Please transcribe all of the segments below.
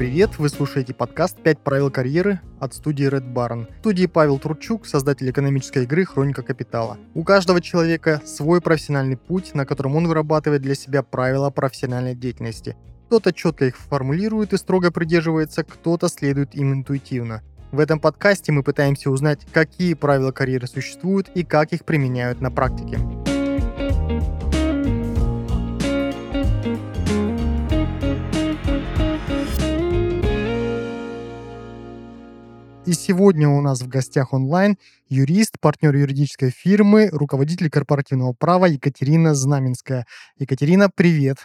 привет! Вы слушаете подкаст «5 правил карьеры» от студии Red Baron. В студии Павел Тручук, создатель экономической игры «Хроника капитала». У каждого человека свой профессиональный путь, на котором он вырабатывает для себя правила профессиональной деятельности. Кто-то четко их формулирует и строго придерживается, кто-то следует им интуитивно. В этом подкасте мы пытаемся узнать, какие правила карьеры существуют и как их применяют на практике. И сегодня у нас в гостях онлайн юрист, партнер юридической фирмы, руководитель корпоративного права Екатерина Знаменская. Екатерина, привет.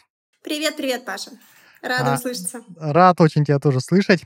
Привет, привет, Паша. Рада а, услышаться. Рад очень тебя тоже слышать.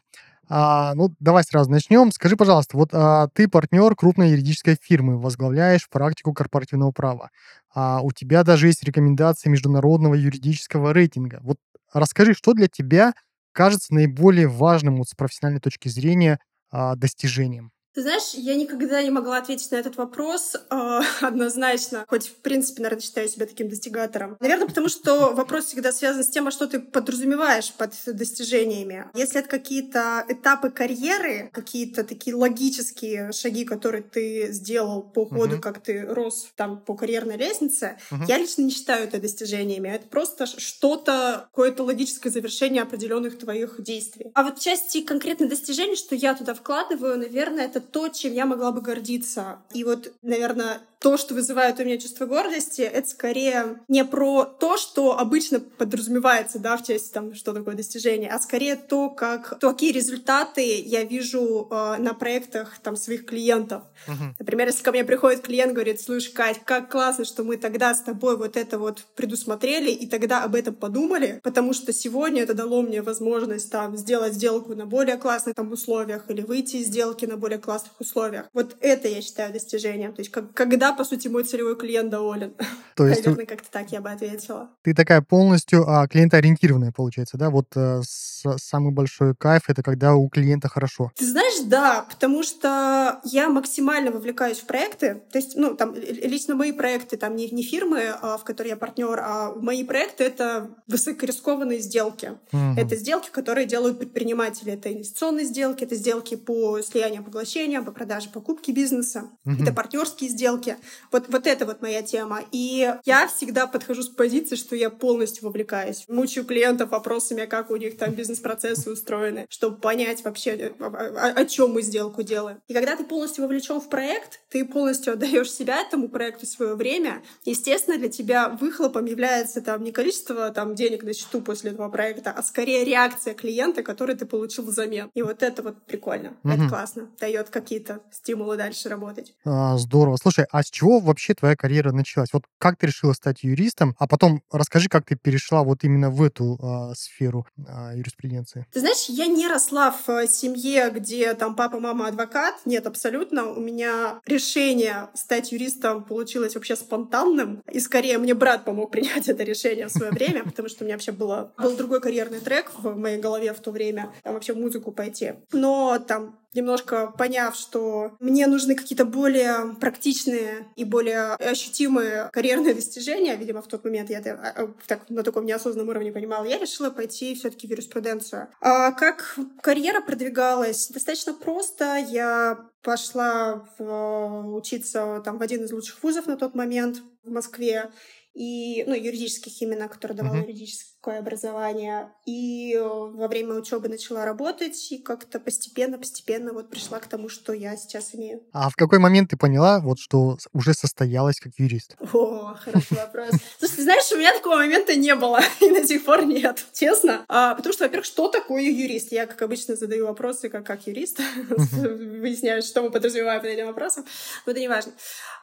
А, ну, давай сразу начнем. Скажи, пожалуйста, вот а, ты партнер крупной юридической фирмы, возглавляешь практику корпоративного права. А у тебя даже есть рекомендации международного юридического рейтинга. Вот расскажи, что для тебя кажется наиболее важным вот, с профессиональной точки зрения а, достижением? Ты знаешь, я никогда не могла ответить на этот вопрос э, однозначно, хоть, в принципе, наверное, считаю себя таким достигатором. Наверное, потому что вопрос всегда связан с тем, а что ты подразумеваешь под достижениями. Если это какие-то этапы карьеры, какие-то такие логические шаги, которые ты сделал по ходу, uh-huh. как ты рос там по карьерной лестнице, uh-huh. я лично не считаю это достижениями. Это просто что-то, какое-то логическое завершение определенных твоих действий. А вот части конкретных достижений, что я туда вкладываю, наверное, это то, чем я могла бы гордиться. И вот, наверное, то, что вызывает у меня чувство гордости, это скорее не про то, что обычно подразумевается, да, в части там, что такое достижение, а скорее то, как, то, какие результаты я вижу э, на проектах там своих клиентов. Uh-huh. Например, если ко мне приходит клиент, говорит, слушай, Кать, как классно, что мы тогда с тобой вот это вот предусмотрели и тогда об этом подумали, потому что сегодня это дало мне возможность там сделать сделку на более классных там условиях или выйти из сделки на более классных условиях. Вот это я считаю достижением. То есть как, когда по сути, мой целевой клиент доволен. То есть... Наверное, как-то так я бы ответила. Ты такая полностью а, клиентоориентированная, получается, да? Вот а, с, самый большой кайф — это когда у клиента хорошо. Ты знаешь, да, потому что я максимально вовлекаюсь в проекты. То есть, ну, там, лично мои проекты, там, не, не фирмы, а, в которой я партнер, а мои проекты — это высокорискованные сделки. Угу. Это сделки, которые делают предприниматели. Это инвестиционные сделки, это сделки по слиянию поглощения, по продаже, покупке бизнеса. Угу. Это партнерские сделки. Вот, вот это вот моя тема. И я всегда подхожу с позиции, что я полностью вовлекаюсь. Мучаю клиентов вопросами, как у них там бизнес-процессы устроены, чтобы понять вообще, о, о, о чем мы сделку делаем. И когда ты полностью вовлечен в проект, ты полностью отдаешь себя этому проекту, свое время. Естественно, для тебя выхлопом является там не количество там денег на счету после этого проекта, а скорее реакция клиента, который ты получил взамен. И вот это вот прикольно. Угу. Это классно. Дает какие-то стимулы дальше работать. А, здорово. Слушай, а с чего вообще твоя карьера началась? Вот как ты решила стать юристом, а потом расскажи, как ты перешла вот именно в эту э, сферу э, юриспруденции. Ты знаешь, я не росла в э, семье, где там папа, мама адвокат. Нет, абсолютно. У меня решение стать юристом получилось вообще спонтанным. И скорее мне брат помог принять это решение в свое время, потому что у меня вообще было, был другой карьерный трек в моей голове в то время. Там вообще музыку пойти. Но там немножко поняв, что мне нужны какие-то более практичные и более ощутимые карьерные достижения, видимо, в тот момент я это а, а, так, на таком неосознанном уровне понимала, я решила пойти все таки в юриспруденцию. А как карьера продвигалась? Достаточно просто. Я пошла в, учиться там в один из лучших вузов на тот момент в Москве и, ну, юридических именно, который давал uh-huh. Юридическое образование. И э, во время учебы начала работать, и как-то постепенно-постепенно вот пришла к тому, что я сейчас имею. А в какой момент ты поняла, вот, что уже состоялась как юрист? О, хороший вопрос. Слушай, ты знаешь, у меня такого момента не было, и до сих пор нет, честно. А, потому что, во-первых, что такое юрист? Я, как обычно, задаю вопросы, как, как юрист, выясняю, что мы подразумеваем под этим вопросом, но это не важно.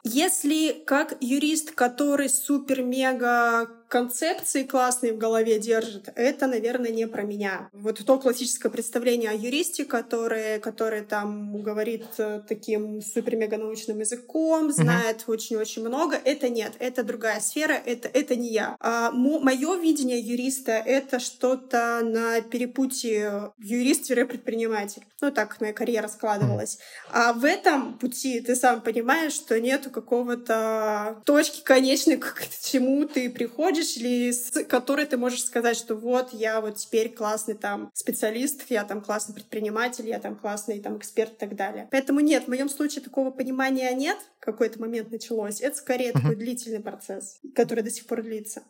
Если как юрист, который супер-мега концепции классные в голове держит, это, наверное, не про меня. Вот то классическое представление о юристе, который, который там говорит э, таким супер-мега-научным языком, знает очень-очень mm-hmm. много, это нет, это другая сфера, это, это не я. А мое видение юриста — это что-то на перепутье юрист-предприниматель. Ну, так моя карьера складывалась. А в этом пути ты сам понимаешь, что нету какого-то точки конечной, к чему ты приходишь, приходишь или с которой ты можешь сказать, что вот я вот теперь классный там специалист, я там классный предприниматель, я там классный там эксперт и так далее. Поэтому нет, в моем случае такого понимания нет, какой-то момент началось. Это скорее uh-huh. такой длительный процесс, который до сих пор длится.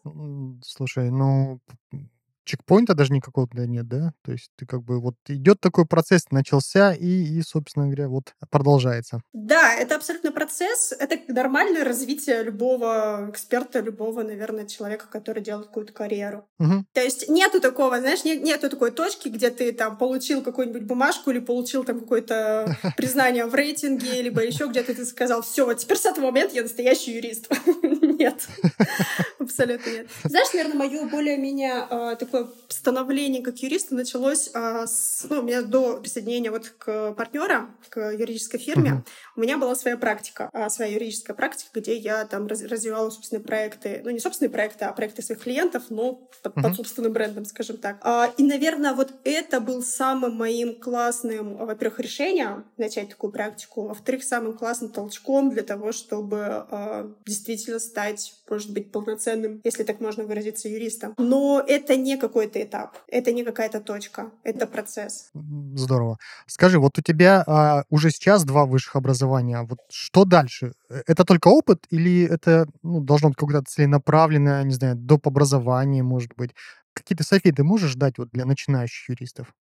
Слушай, ну чекпоинта даже никакого нет, да? То есть ты как бы вот идет такой процесс, начался и, и, собственно говоря, вот продолжается. Да, это абсолютно процесс. Это нормальное развитие любого эксперта, любого, наверное, человека, который делает какую-то карьеру. Угу. То есть нету такого, знаешь, нет, нету такой точки, где ты там получил какую-нибудь бумажку или получил там какое-то признание в рейтинге, либо еще где-то ты сказал, все, теперь с этого момента я настоящий юрист. Нет, абсолютно нет. Знаешь, наверное, мое более-менее а, такое такое становление как юриста началось а, с, ну, у меня до присоединения вот к партнера, к юридической фирме, uh-huh. у меня была своя практика, а, своя юридическая практика, где я там раз, развивала собственные проекты, ну не собственные проекты, а проекты своих клиентов, но под, uh-huh. под собственным брендом, скажем так. А, и, наверное, вот это был самым моим классным, во-первых, решением начать такую практику, во-вторых, самым классным толчком для того, чтобы а, действительно стать, может быть, полноценным, если так можно выразиться, юристом. Но это не какой-то этап, это не какая-то точка, это процесс. Здорово. Скажи, вот у тебя а, уже сейчас два высших образования, вот что дальше? Э, это только опыт или это ну, должно быть какое-то целенаправленное, не знаю, доп. образование, может быть? Какие-то советы можешь дать вот для начинающих юристов?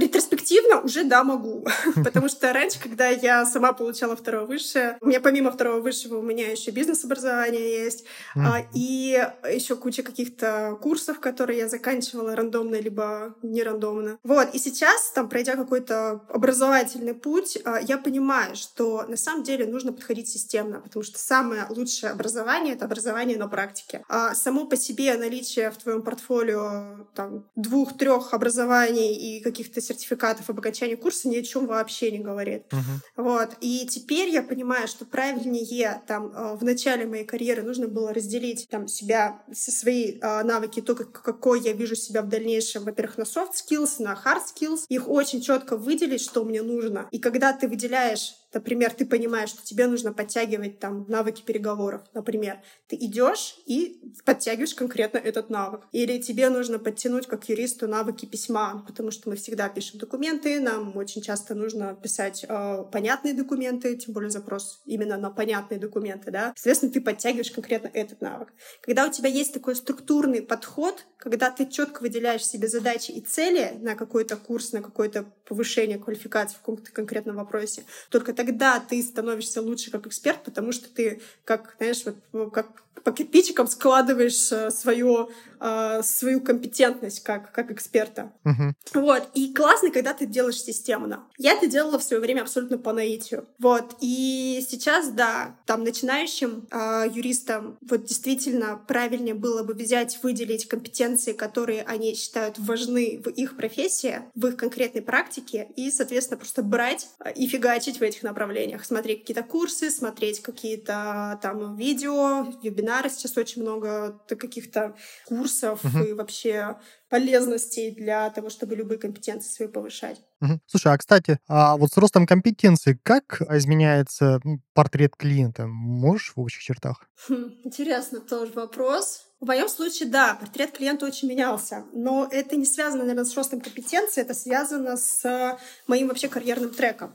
А, ретроспективно уже да, могу. Потому что раньше, когда я сама получала второе высшее, у меня помимо второго высшего у меня еще бизнес-образование есть, mm. и еще куча каких-то курсов, которые я заканчивала рандомно либо не рандомно. Вот, и сейчас, там, пройдя какой-то образовательный путь, а, я понимаю, что на самом деле нужно подходить системно, потому что самое лучшее образование — это образование на практике. А само по себе наличие в твоем портфолио там, двух-трех образований и каких-то сертификатов об окончании курса ни о чем вообще не говорит. Uh-huh. Вот. И теперь я понимаю, что правильнее там э, в начале моей карьеры нужно было разделить там себя, свои э, навыки, то, как, какой я вижу себя в дальнейшем, во-первых, на soft skills, на hard skills, их очень четко выделить, что мне нужно. И когда ты выделяешь Например, ты понимаешь, что тебе нужно подтягивать там навыки переговоров. Например, ты идешь и подтягиваешь конкретно этот навык. Или тебе нужно подтянуть как юристу навыки письма, потому что мы всегда пишем документы, нам очень часто нужно писать э, понятные документы, тем более запрос именно на понятные документы, да. Соответственно, ты подтягиваешь конкретно этот навык. Когда у тебя есть такой структурный подход, когда ты четко выделяешь себе задачи и цели на какой-то курс, на какое-то повышение квалификации в каком-то конкретном вопросе, только тогда ты становишься лучше как эксперт, потому что ты, как, знаешь, вот, как по кирпичикам складываешь э, свою, э, свою компетентность как, как эксперта. Uh-huh. Вот. И классно, когда ты делаешь системно. Я это делала в свое время абсолютно по наитию. Вот. И сейчас, да, там начинающим э, юристам вот действительно правильнее было бы взять, выделить компетенции, которые они считают важны в их профессии, в их конкретной практике, и, соответственно, просто брать и фигачить в этих направлениях. Смотреть какие-то курсы, смотреть какие-то там видео, вебинары, сейчас очень много каких-то курсов uh-huh. и вообще полезностей для того, чтобы любые компетенции свои повышать. Угу. Слушай, а кстати, а вот с ростом компетенций как изменяется портрет клиента? Можешь в общих чертах? Хм, интересно тоже вопрос. В моем случае, да, портрет клиента очень менялся, но это не связано, наверное, с ростом компетенции, это связано с моим вообще карьерным треком.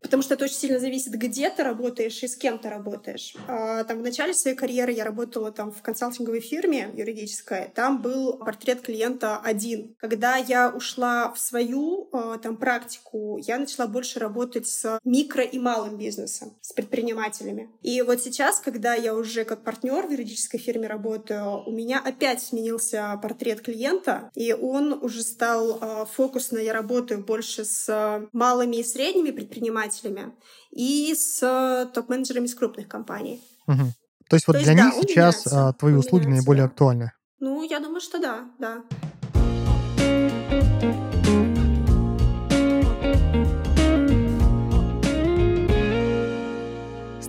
Потому что это очень сильно зависит, где ты работаешь и с кем ты работаешь. А, там в начале своей карьеры я работала там в консалтинговой фирме юридической. Там был портрет клиента один. Когда я ушла в свою а, там практику, я начала больше работать с микро и малым бизнесом, с предпринимателями. И вот сейчас, когда я уже как партнер в юридической фирме работаю, у меня опять сменился портрет клиента, и он уже стал а, фокусно. Я работаю больше с малыми и средними предпринимателями, предпринимателями и с э, топ-менеджерами из крупных компаний. Угу. То есть вот То для есть, них да, сейчас меняется, твои услуги меняется. наиболее актуальны? Ну, я думаю, что да, да.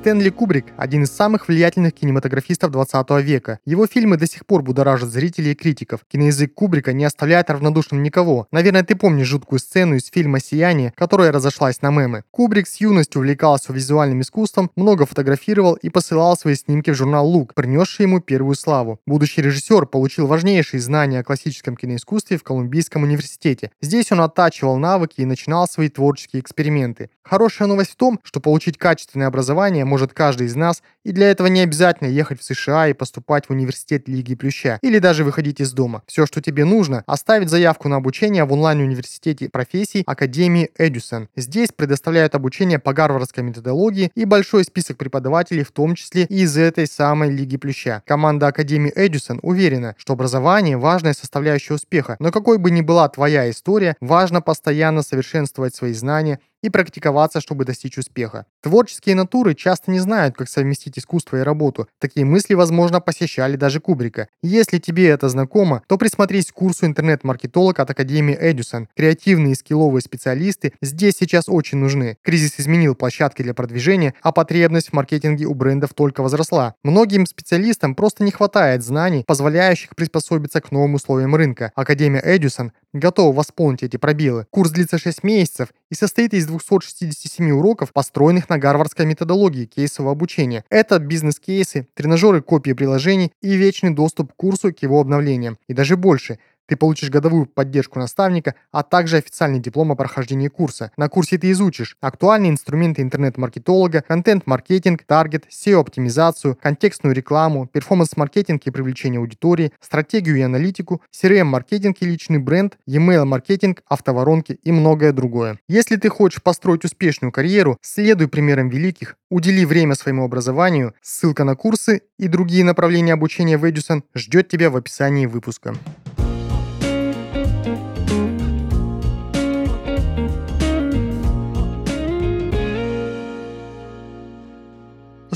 Стэнли Кубрик – один из самых влиятельных кинематографистов 20 века. Его фильмы до сих пор будоражат зрителей и критиков. Киноязык Кубрика не оставляет равнодушным никого. Наверное, ты помнишь жуткую сцену из фильма «Сияние», которая разошлась на мемы. Кубрик с юностью увлекался визуальным искусством, много фотографировал и посылал свои снимки в журнал «Лук», принесший ему первую славу. Будущий режиссер получил важнейшие знания о классическом киноискусстве в Колумбийском университете. Здесь он оттачивал навыки и начинал свои творческие эксперименты. Хорошая новость в том, что получить качественное образование может каждый из нас, и для этого не обязательно ехать в США и поступать в университет Лиги Плюща, или даже выходить из дома. Все, что тебе нужно, оставить заявку на обучение в онлайн-университете профессий Академии Эдюсон. Здесь предоставляют обучение по гарвардской методологии и большой список преподавателей, в том числе и из этой самой Лиги Плюща. Команда Академии Эдюсон уверена, что образование – важная составляющая успеха, но какой бы ни была твоя история, важно постоянно совершенствовать свои знания и практиковаться, чтобы достичь успеха. Творческие натуры часто не знают, как совместить искусство и работу. Такие мысли, возможно, посещали даже Кубрика. Если тебе это знакомо, то присмотрись к курсу интернет-маркетолог от Академии Эдюсон. Креативные и скилловые специалисты здесь сейчас очень нужны. Кризис изменил площадки для продвижения, а потребность в маркетинге у брендов только возросла. Многим специалистам просто не хватает знаний, позволяющих приспособиться к новым условиям рынка. Академия Эдюсон готова восполнить эти пробелы. Курс длится 6 месяцев и состоит из 267 уроков, построенных на гарвардской методологии кейсового обучения. Это бизнес-кейсы, тренажеры копии приложений и вечный доступ к курсу к его обновлениям. И даже больше – ты получишь годовую поддержку наставника, а также официальный диплом о прохождении курса. На курсе ты изучишь актуальные инструменты интернет-маркетолога, контент-маркетинг, таргет, SEO-оптимизацию, контекстную рекламу, перформанс-маркетинг и привлечение аудитории, стратегию и аналитику, CRM-маркетинг и личный бренд, e-mail-маркетинг, автоворонки и многое другое. Если ты хочешь построить успешную карьеру, следуй примерам великих, удели время своему образованию, ссылка на курсы и другие направления обучения в Эдюсон ждет тебя в описании выпуска.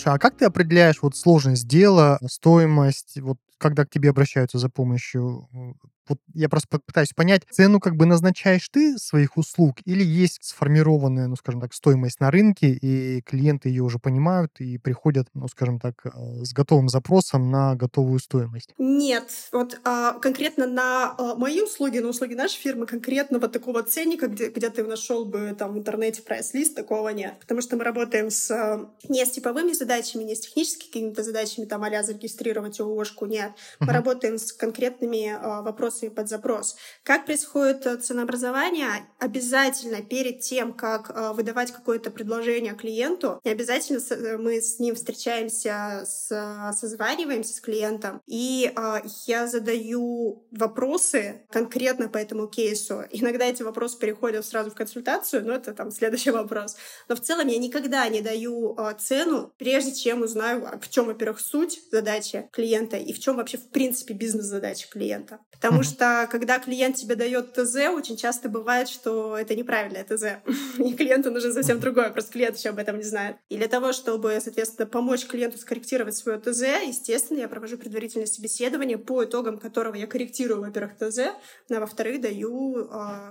Слушай, а как ты определяешь вот сложность дела, стоимость, вот когда к тебе обращаются за помощью? Вот я просто пытаюсь понять, цену как бы назначаешь ты своих услуг или есть сформированная, ну, скажем так, стоимость на рынке, и клиенты ее уже понимают и приходят, ну, скажем так, э, с готовым запросом на готовую стоимость? Нет. Вот а, конкретно на а, мои услуги, на услуги нашей фирмы, конкретно вот такого ценника, где, где ты нашел бы там в интернете прайс-лист, такого нет. Потому что мы работаем с а, не с типовыми задачами, не с техническими какими-то задачами, там, а зарегистрировать ООшку, нет. Мы uh-huh. работаем с конкретными а, вопросами вопросы под запрос. Как происходит э, ценообразование? Обязательно перед тем, как э, выдавать какое-то предложение клиенту, обязательно э, мы с ним встречаемся, созваниваемся с клиентом, и я задаю вопросы конкретно по этому кейсу. Иногда эти вопросы переходят сразу в консультацию, но это там следующий вопрос. Но в целом я никогда не даю цену, прежде чем узнаю, в чем, во-первых, суть задачи клиента и в чем вообще в принципе бизнес-задача клиента. Потому что когда клиент тебе дает ТЗ, очень часто бывает, что это неправильное ТЗ. И клиенту нужно совсем другое, просто клиент еще об этом не знает. И для того, чтобы, соответственно, помочь клиенту скорректировать свое ТЗ, естественно, я провожу предварительное собеседование, по итогам которого я корректирую, во-первых, ТЗ, а во-вторых, даю э,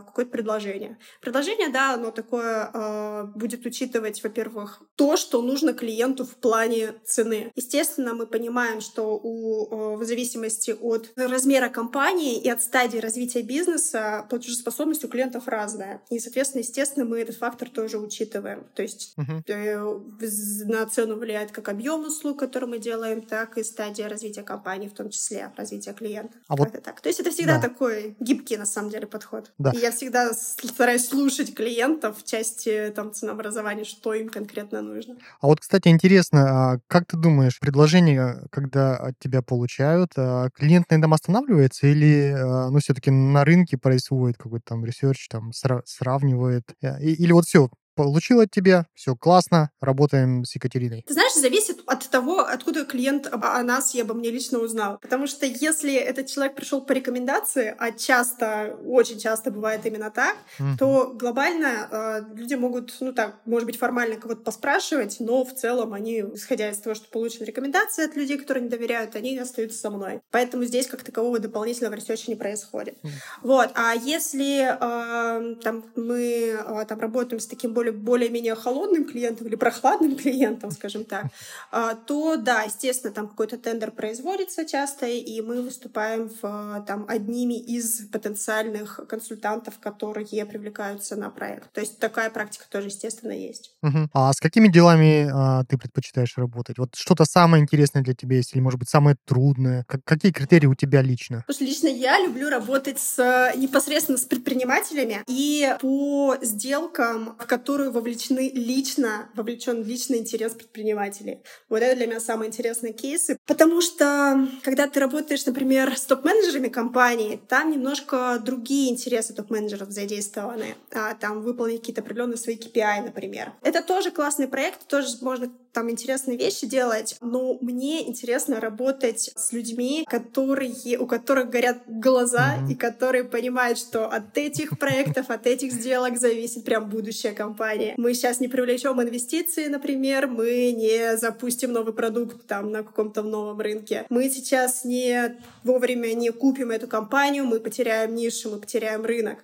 какое-то предложение. Предложение, да, оно такое э, будет учитывать, во-первых, то, что нужно клиенту в плане цены. Естественно, мы понимаем, что у, э, в зависимости от размера компании и от стадии развития бизнеса платежеспособность у клиентов разная. И, соответственно, естественно, мы этот фактор тоже учитываем. То есть uh-huh. на цену влияет как объем услуг, который мы делаем, так и стадия развития компании, в том числе развития клиента. А вот... так. То есть это всегда да. такой гибкий, на самом деле, подход. Да. И я всегда стараюсь слушать клиентов в части там, ценообразования, что им конкретно нужно. А вот, кстати, интересно, а как ты думаешь, предложение, когда от тебя получают, а клиент на этом останавливается или Э, ну, все-таки на рынке происходит какой-то там research, там сра- сравнивает. Э, или вот все, получил от тебя, все классно, работаем с Екатериной. Ты знаешь, зависит от того, откуда клиент о нас и обо мне лично узнал. Потому что если этот человек пришел по рекомендации, а часто, очень часто бывает именно так, mm-hmm. то глобально э, люди могут, ну так, может быть, формально кого-то поспрашивать, но в целом они, исходя из того, что получили рекомендации от людей, которые мне доверяют, они остаются со мной. Поэтому здесь как такового дополнительного research а не происходит. Mm-hmm. Вот. А если э, там, мы э, там, работаем с таким более, более-менее холодным клиентам или прохладным клиентам, скажем так, а, то да, естественно, там какой-то тендер производится часто, и мы выступаем в, там, одними из потенциальных консультантов, которые привлекаются на проект. То есть такая практика тоже, естественно, есть. Угу. А с какими делами а, ты предпочитаешь работать? Вот что-то самое интересное для тебя есть, или, может быть, самое трудное? Как, какие критерии у тебя лично? Что лично я люблю работать с, непосредственно с предпринимателями и по сделкам, в которые вовлечены лично, вовлечен личный интерес предпринимателей. Вот это для меня самые интересные кейсы. Потому что, когда ты работаешь, например, с топ-менеджерами компании, там немножко другие интересы топ-менеджеров задействованы. А, там выполнить какие-то определенные свои KPI, например. Это тоже классный проект, тоже можно там интересные вещи делать, но мне интересно работать с людьми, которые, у которых горят глаза mm-hmm. и которые понимают, что от этих проектов, от этих сделок зависит прям будущее компании. Мы сейчас не привлечем инвестиции, например, мы не запустим новый продукт там на каком-то новом рынке. Мы сейчас не вовремя не купим эту компанию, мы потеряем нишу, мы потеряем рынок.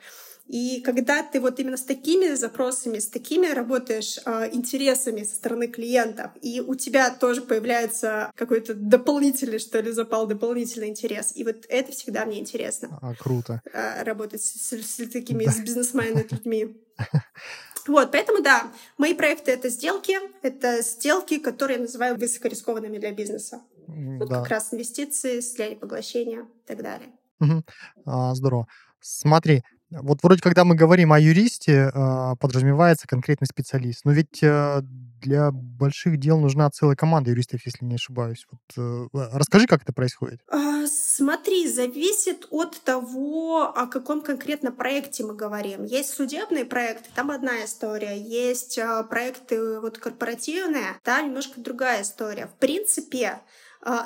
И когда ты вот именно с такими запросами, с такими работаешь э, интересами со стороны клиентов, и у тебя тоже появляется какой-то дополнительный, что ли, запал, дополнительный интерес. И вот это всегда мне интересно. А, круто. Э, работать с, с, с такими да. бизнесменами людьми. Вот, поэтому да, мои проекты — это сделки, это сделки, которые я называю высокорискованными для бизнеса. Вот да. как раз инвестиции, слияние поглощения и так далее. Угу. А, здорово. Смотри, вот вроде когда мы говорим о юристе, а, подразумевается конкретный специалист. Но ведь э, для больших дел нужна целая команда юристов, если не ошибаюсь. Вот, э, а, расскажи, как это происходит. А, смотри, зависит от того, о каком конкретно проекте мы говорим. Есть судебные проекты, там одна история. Есть проекты вот корпоративные, там немножко другая история. В принципе,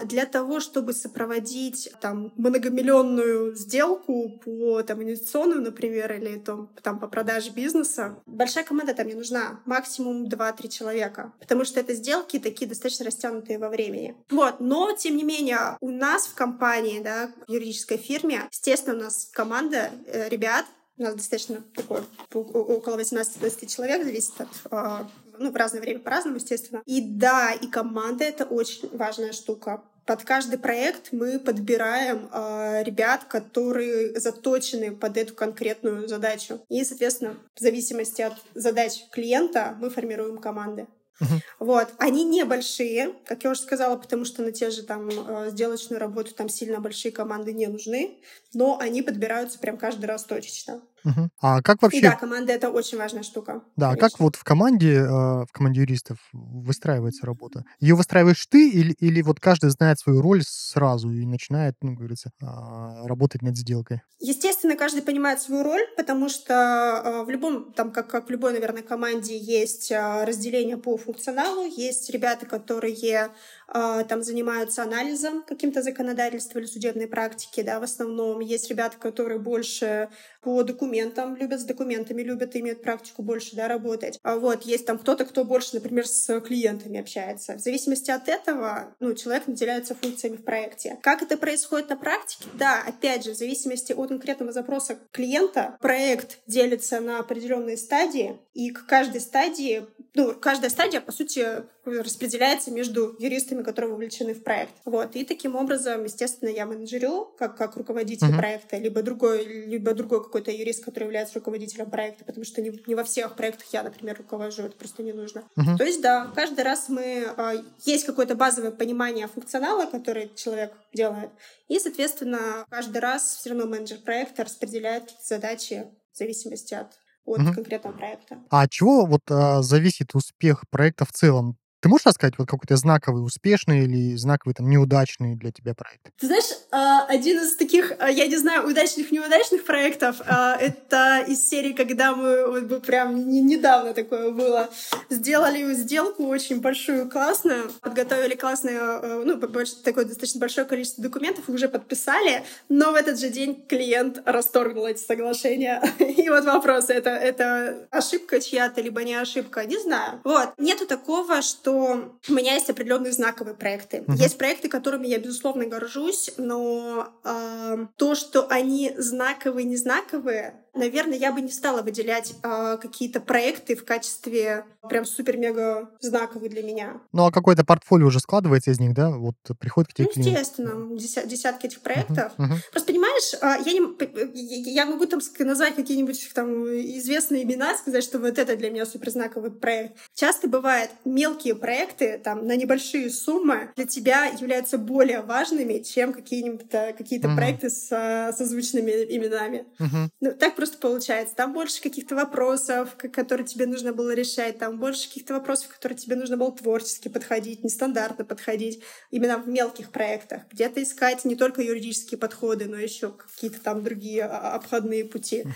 для того, чтобы сопроводить там многомиллионную сделку по там инвестиционную, например, или там, там по продаже бизнеса, большая команда там не нужна, максимум 2-3 человека, потому что это сделки такие достаточно растянутые во времени. Вот, но тем не менее у нас в компании, да, в юридической фирме, естественно, у нас команда э, ребят, у нас достаточно такое, около 18-20 человек, зависит от а, ну, в разное время по-разному, естественно. И да, и команда — это очень важная штука. Под каждый проект мы подбираем э, ребят, которые заточены под эту конкретную задачу. И, соответственно, в зависимости от задач клиента мы формируем команды. Uh-huh. Вот. Они небольшие, как я уже сказала, потому что на те же там э, сделочную работу там сильно большие команды не нужны, но они подбираются прям каждый раз точечно. Угу. А как вообще... Да, команда — это очень важная штука. Да, конечно. как вот в команде, э, в команде юристов выстраивается работа? Ее выстраиваешь ты или, или вот каждый знает свою роль сразу и начинает, ну, говорится, а, работать над сделкой? Естественно, каждый понимает свою роль, потому что э, в любом, там, как, как в любой, наверное, команде есть э, разделение по функционалу, есть ребята, которые там занимаются анализом каким-то законодательства или судебной практики, да, в основном. Есть ребята, которые больше по документам любят, с документами любят, имеют практику больше, да, работать. А вот есть там кто-то, кто больше, например, с клиентами общается. В зависимости от этого, ну, человек наделяется функциями в проекте. Как это происходит на практике? Да, опять же, в зависимости от конкретного запроса клиента, проект делится на определенные стадии, и к каждой стадии, ну, каждая стадия, по сути, распределяется между юристами, которые вовлечены в проект. Вот. И таким образом, естественно, я менеджерю, как, как руководитель uh-huh. проекта, либо другой, либо другой какой-то юрист, который является руководителем проекта, потому что не, не во всех проектах я, например, руковожу, это просто не нужно. Uh-huh. То есть, да, каждый раз мы... Э, есть какое-то базовое понимание функционала, который человек делает, и, соответственно, каждый раз все равно менеджер проекта распределяет задачи в зависимости от от угу. конкретного проекта. А от чего вот а, зависит успех проекта в целом? Ты можешь рассказать вот какой-то знаковый успешный или знаковый там неудачный для тебя проект? Ты знаешь, один из таких, а, я не знаю, удачных, неудачных проектов, а, это из серии, когда мы вот прям недавно такое было, сделали сделку очень большую, классную, подготовили классную, ну, такое достаточно большое количество документов, уже подписали, но в этот же день клиент расторгнул эти соглашения. И вот вопрос, это, это ошибка чья-то, либо не ошибка, не знаю. Вот. Нету такого, что у меня есть определенные знаковые проекты. Есть проекты, которыми я, безусловно, горжусь, но э, то, что они знаковые, не знаковые, наверное, я бы не стала выделять э, какие-то проекты в качестве прям супер-мега знаковые для меня. Ну, а какое-то портфолио уже складывается из них, да? Вот приходит к тебе ну, естественно, деся- десятки этих проектов. Uh-huh, uh-huh. Просто понимаешь, а, я, не, я могу там назвать какие-нибудь там известные имена, сказать, что вот это для меня суперзнаковый проект. Часто бывает мелкие проекты там на небольшие суммы для тебя являются более важными, чем какие-нибудь какие-то uh-huh. проекты с созвучными именами. Uh-huh. Ну, так просто просто получается. Там больше каких-то вопросов, которые тебе нужно было решать, там больше каких-то вопросов, которые тебе нужно было творчески подходить, нестандартно подходить, именно в мелких проектах. Где-то искать не только юридические подходы, но еще какие-то там другие а, обходные пути.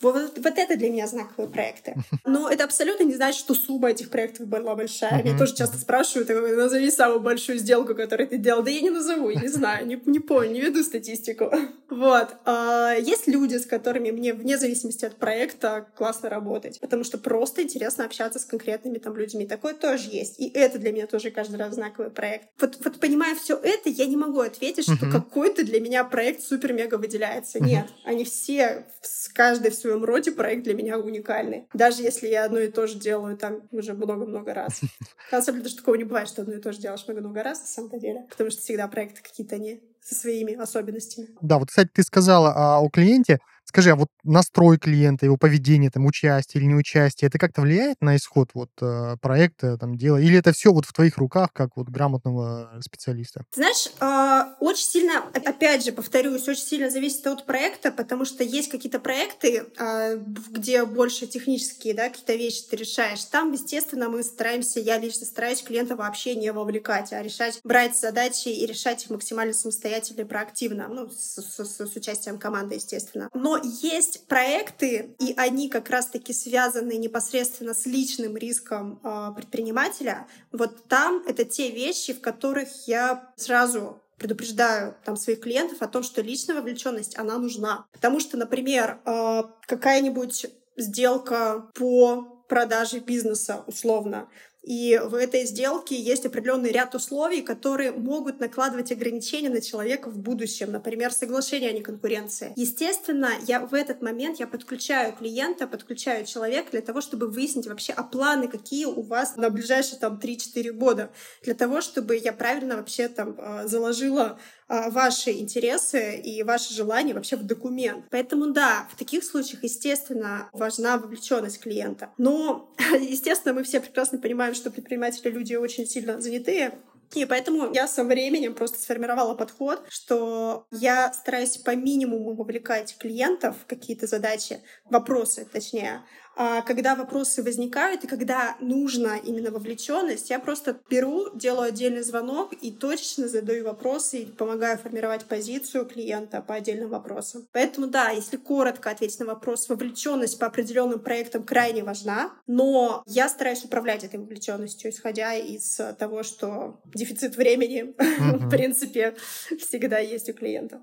Вот, вот это для меня знаковые проекты. Но это абсолютно не значит, что сумма этих проектов была большая. Меня тоже часто спрашивают, назови самую большую сделку, которую ты делал. Да я не назову, я не знаю, не, не помню, не веду статистику. Вот. А есть люди, с которыми мне вне зависимости от проекта классно работать, потому что просто интересно общаться с конкретными там людьми. Такое тоже есть. И это для меня тоже каждый раз знаковый проект. Вот, вот понимая все это, я не могу ответить, что uh-huh. какой-то для меня проект супер-мега выделяется. Uh-huh. Нет, они все, каждый в своем роде проект для меня уникальный. Даже если я одно и то же делаю там уже много-много раз. На самом деле даже такого не бывает, что одно и то же делаешь много-много раз на самом деле, потому что всегда проекты какие-то не со своими особенностями. Да, вот, кстати, ты сказала а, о клиенте. Скажи, а вот настрой клиента, его поведение, там, участие или неучастие, это как-то влияет на исход вот э, проекта, там, дела? Или это все вот в твоих руках, как вот грамотного специалиста? Ты знаешь, э, очень сильно, опять же, повторюсь, очень сильно зависит от проекта, потому что есть какие-то проекты, э, где больше технические, да, какие-то вещи ты решаешь. Там, естественно, мы стараемся, я лично стараюсь клиента вообще не вовлекать, а решать, брать задачи и решать их максимально самостоятельно и проактивно, ну, с, с, с участием команды, естественно. Но есть проекты, и они как раз-таки связаны непосредственно с личным риском э, предпринимателя. Вот там это те вещи, в которых я сразу предупреждаю там своих клиентов о том, что личная вовлеченность, она нужна. Потому что, например, э, какая-нибудь сделка по продаже бизнеса условно, и в этой сделке есть определенный ряд условий, которые могут накладывать ограничения на человека в будущем. Например, соглашение о неконкуренции. Естественно, я в этот момент я подключаю клиента, подключаю человека для того, чтобы выяснить вообще, а планы какие у вас на ближайшие там 3-4 года. Для того, чтобы я правильно вообще там а, заложила ваши интересы и ваши желания вообще в документ. Поэтому да, в таких случаях, естественно, важна вовлеченность клиента. Но, естественно, мы все прекрасно понимаем, что предприниматели люди очень сильно занятые, и поэтому я со временем просто сформировала подход, что я стараюсь по минимуму вовлекать клиентов в какие-то задачи, вопросы точнее, а когда вопросы возникают и когда нужна именно вовлеченность, я просто беру, делаю отдельный звонок и точечно задаю вопросы и помогаю формировать позицию клиента по отдельным вопросам. Поэтому да, если коротко ответить на вопрос, вовлеченность по определенным проектам крайне важна, но я стараюсь управлять этой вовлеченностью, исходя из того, что дефицит времени, в принципе, всегда есть у клиента.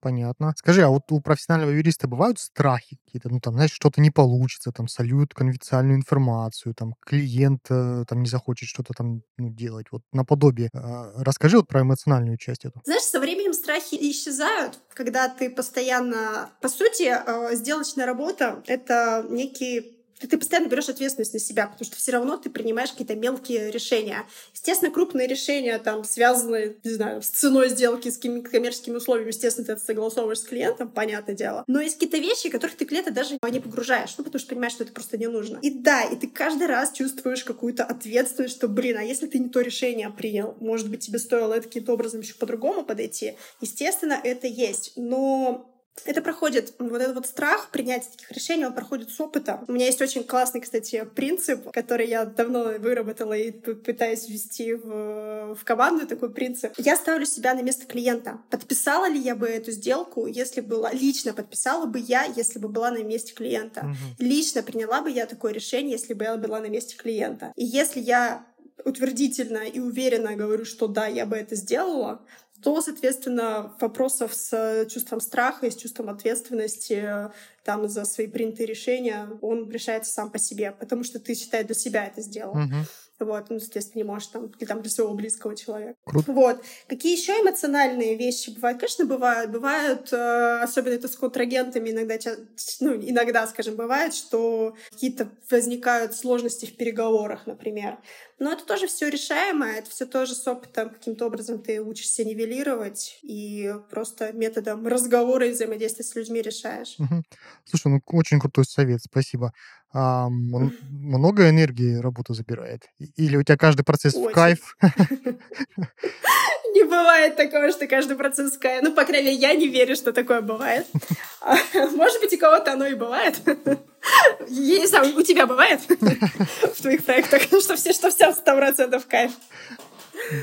Понятно. Скажи, а вот у профессионального юриста бывают страхи какие-то, ну там, знаешь, что-то не получится, там сольют конфиденциальную информацию, там клиент э, там не захочет что-то там ну, делать, вот наподобие. А, расскажи вот про эмоциональную часть эту. Знаешь, со временем страхи исчезают, когда ты постоянно... По сути, э, сделочная работа — это некий ты, ты постоянно берешь ответственность на себя, потому что все равно ты принимаешь какие-то мелкие решения. Естественно, крупные решения, там, связанные, не знаю, с ценой сделки, с коммерческими условиями, естественно, ты это согласовываешь с клиентом, понятное дело. Но есть какие-то вещи, которых ты клиента даже не погружаешь, ну, потому что понимаешь, что это просто не нужно. И да, и ты каждый раз чувствуешь какую-то ответственность, что, блин, а если ты не то решение принял, может быть, тебе стоило это каким-то образом еще по-другому подойти. Естественно, это есть. Но это проходит, вот этот вот страх принятия таких решений, он проходит с опытом. У меня есть очень классный, кстати, принцип, который я давно выработала и пытаюсь ввести в, в команду, такой принцип. Я ставлю себя на место клиента. Подписала ли я бы эту сделку, если была... Лично подписала бы я, если бы была на месте клиента. Угу. Лично приняла бы я такое решение, если бы я была на месте клиента. И если я утвердительно и уверенно говорю, что да, я бы это сделала, то, соответственно, вопросов с чувством страха и с чувством ответственности там за свои принятые решения, он решается сам по себе, потому что ты, считай, для себя это сделал. Uh-huh. Вот, ну, естественно, не можешь там, или там для своего близкого человека. Круто. Вот. Какие еще эмоциональные вещи бывают? Конечно, бывают. Бывают, э, особенно это с контрагентами, иногда, ну, иногда, скажем, бывает, что какие-то возникают сложности в переговорах, например. Но это тоже все решаемо, это все тоже с опытом каким-то образом ты учишься нивелировать и просто методом разговора и взаимодействия с людьми решаешь. Угу. Слушай, ну очень крутой совет, спасибо. А, много энергии работа забирает? Или у тебя каждый процесс очень. в кайф? Не бывает такого, что каждый процесс в кайф. Ну, по крайней мере, я не верю, что такое бывает. Может быть, у кого-то оно и бывает. Я не знаю, у тебя бывает в твоих проектах, что все, что все сто процентов кайф?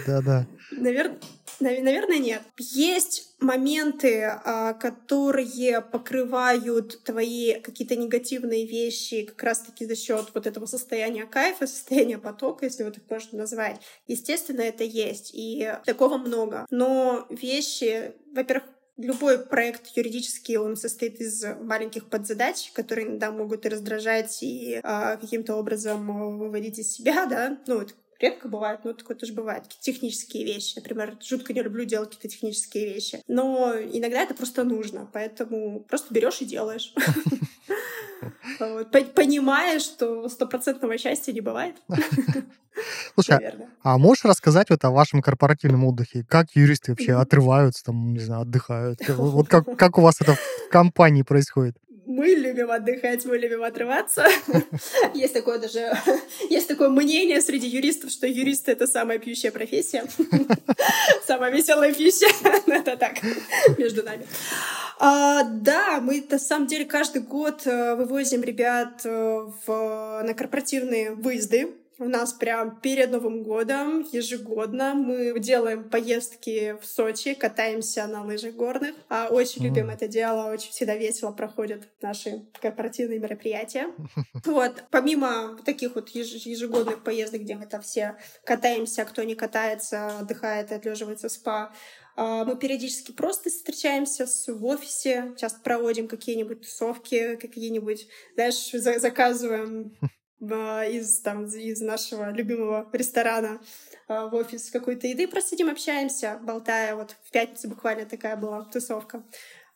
Да-да. Наверное, наверное, нет. Есть моменты, а, которые покрывают твои какие-то негативные вещи как раз-таки за счет вот этого состояния кайфа, состояния потока, если вот так можно назвать. Естественно, это есть, и такого много. Но вещи, во-первых, Любой проект юридический, он состоит из маленьких подзадач, которые иногда могут и раздражать, и э, каким-то образом выводить из себя, да, ну, это редко бывает, но такое тоже бывает. Какие-то технические вещи. Например, жутко не люблю делать какие-то технические вещи. Но иногда это просто нужно, поэтому просто берешь и делаешь. Понимаешь, что стопроцентного счастья не бывает. Слушай, Наверное. а можешь рассказать вот о вашем корпоративном отдыхе? Как юристы вообще отрываются, там, не знаю, отдыхают? Вот как, как у вас это в компании происходит? Мы любим отдыхать, мы любим отрываться. Есть такое даже, есть такое мнение среди юристов, что юристы — это самая пьющая профессия. Самая веселая пища. Это так, между нами. А, да, мы на самом деле каждый год э, вывозим ребят э, на корпоративные выезды у нас прям перед Новым годом ежегодно мы делаем поездки в Сочи, катаемся на лыжах горных. А очень mm. любим это дело, очень всегда весело проходят наши корпоративные мероприятия. Вот, помимо таких вот ежегодных поездок, где мы там все катаемся, кто не катается, отдыхает, отлеживается в спа, а, мы периодически просто встречаемся в офисе, часто проводим какие-нибудь тусовки, какие-нибудь, знаешь, заказываем из, там, из нашего любимого ресторана а, в офис какой-то еды, просто сидим, общаемся, болтая. Вот в пятницу буквально такая была тусовка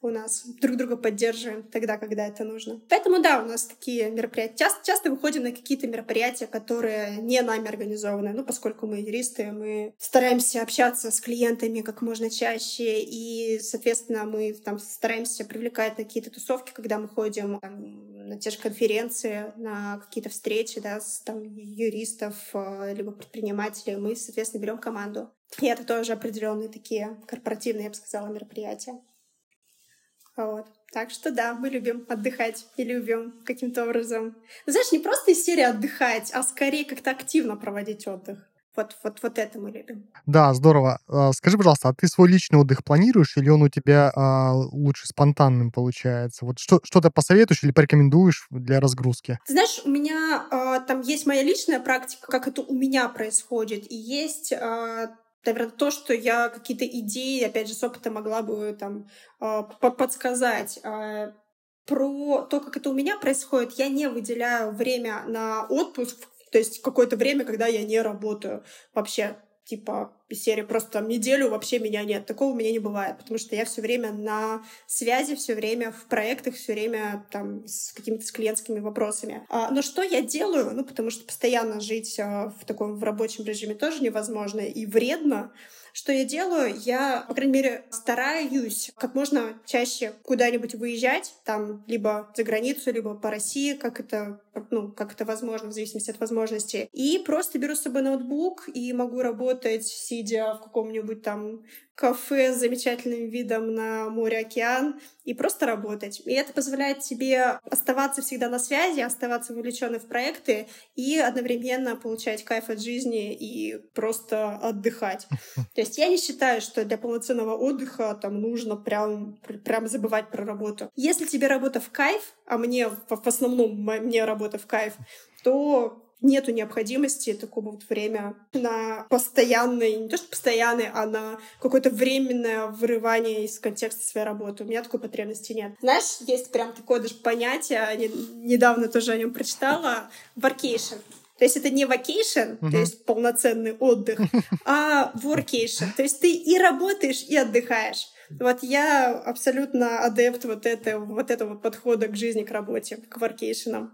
у нас друг друга поддерживаем тогда, когда это нужно. Поэтому да, у нас такие мероприятия. Часто, часто выходим на какие-то мероприятия, которые не нами организованы. Ну, поскольку мы юристы, мы стараемся общаться с клиентами как можно чаще, и, соответственно, мы там стараемся привлекать на какие-то тусовки, когда мы ходим там, на те же конференции, на какие-то встречи, да, с там, юристов, э, либо предпринимателей. Мы, соответственно, берем команду. И это тоже определенные такие корпоративные, я бы сказала, мероприятия. Вот. Так что да, мы любим отдыхать и любим каким-то образом. Ну, знаешь, не просто из серии отдыхать, а скорее как-то активно проводить отдых. Вот, вот, вот это мы любим. Да, здорово. А, скажи, пожалуйста, а ты свой личный отдых планируешь или он у тебя а, лучше спонтанным получается? Вот что, что-то посоветуешь или порекомендуешь для разгрузки? Ты знаешь, у меня а, там есть моя личная практика, как это у меня происходит, и есть а, наверное, то, что я какие-то идеи, опять же, с опыта могла бы там а, подсказать. А, про то, как это у меня происходит, я не выделяю время на отпуск, то есть какое-то время, когда я не работаю вообще типа из серии просто неделю вообще меня нет. Такого у меня не бывает, потому что я все время на связи, все время в проектах, все время там с какими-то с клиентскими вопросами. А, но что я делаю? Ну, потому что постоянно жить а, в таком в рабочем режиме тоже невозможно и вредно. Что я делаю? Я, по крайней мере, стараюсь как можно чаще куда-нибудь выезжать, там, либо за границу, либо по России, как это, ну, как это возможно, в зависимости от возможности. И просто беру с собой ноутбук и могу работать, сидя в каком-нибудь там кафе с замечательным видом на море, океан и просто работать. И это позволяет тебе оставаться всегда на связи, оставаться вовлеченным в проекты и одновременно получать кайф от жизни и просто отдыхать. То есть я не считаю, что для полноценного отдыха там нужно прям, прям забывать про работу. Если тебе работа в кайф, а мне в основном мне работа в кайф, то нету необходимости такого вот время на постоянный, не то что постоянный, а на какое-то временное вырывание из контекста своей работы. У меня такой потребности нет. Знаешь, есть прям такое даже понятие, недавно тоже о нем прочитала, workation. То есть это не vacation, то есть полноценный отдых, а workation. То есть ты и работаешь, и отдыхаешь. Вот я абсолютно адепт вот, это, вот этого подхода к жизни, к работе, к воркейшенам.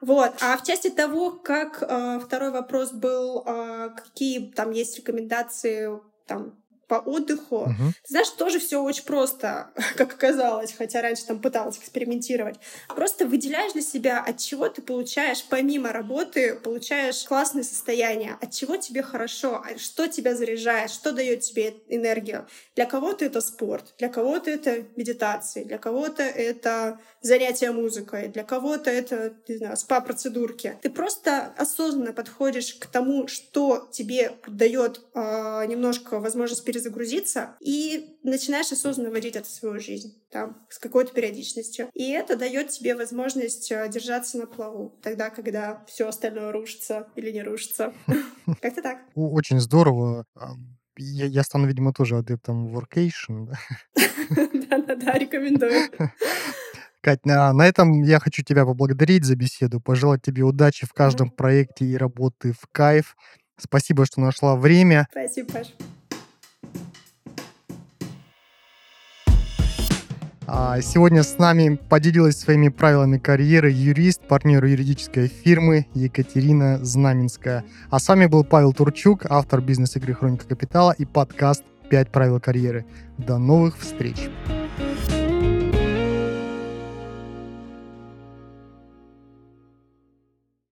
Вот. А в части того, как э, второй вопрос был, э, какие там есть рекомендации там, по отдыху. Угу. Знаешь, тоже все очень просто, как оказалось, хотя раньше там пыталась экспериментировать. Просто выделяешь для себя, от чего ты получаешь, помимо работы, получаешь классное состояние, от чего тебе хорошо, а что тебя заряжает, что дает тебе энергию. Для кого-то это спорт, для кого-то это медитация, для кого-то это занятие музыкой, для кого-то это, не знаю, спа-процедурки. Ты просто осознанно подходишь к тому, что тебе дает э, немножко возможность перезагрузиться, и начинаешь осознанно вводить это в свою жизнь, там, с какой-то периодичностью. И это дает тебе возможность а, держаться на плаву, тогда, когда все остальное рушится или не рушится. Как-то так. Очень здорово. Я, я стану, видимо, тоже адептом workation. Да-да-да, рекомендую. Кать, на, на этом я хочу тебя поблагодарить за беседу, пожелать тебе удачи в каждом проекте и работы в кайф. Спасибо, что нашла время. Спасибо, Паш. Сегодня с нами поделилась своими правилами карьеры юрист, партнер юридической фирмы Екатерина Знаменская. А с вами был Павел Турчук, автор бизнес-игры «Хроника капитала» и подкаст «Пять правил карьеры». До новых встреч!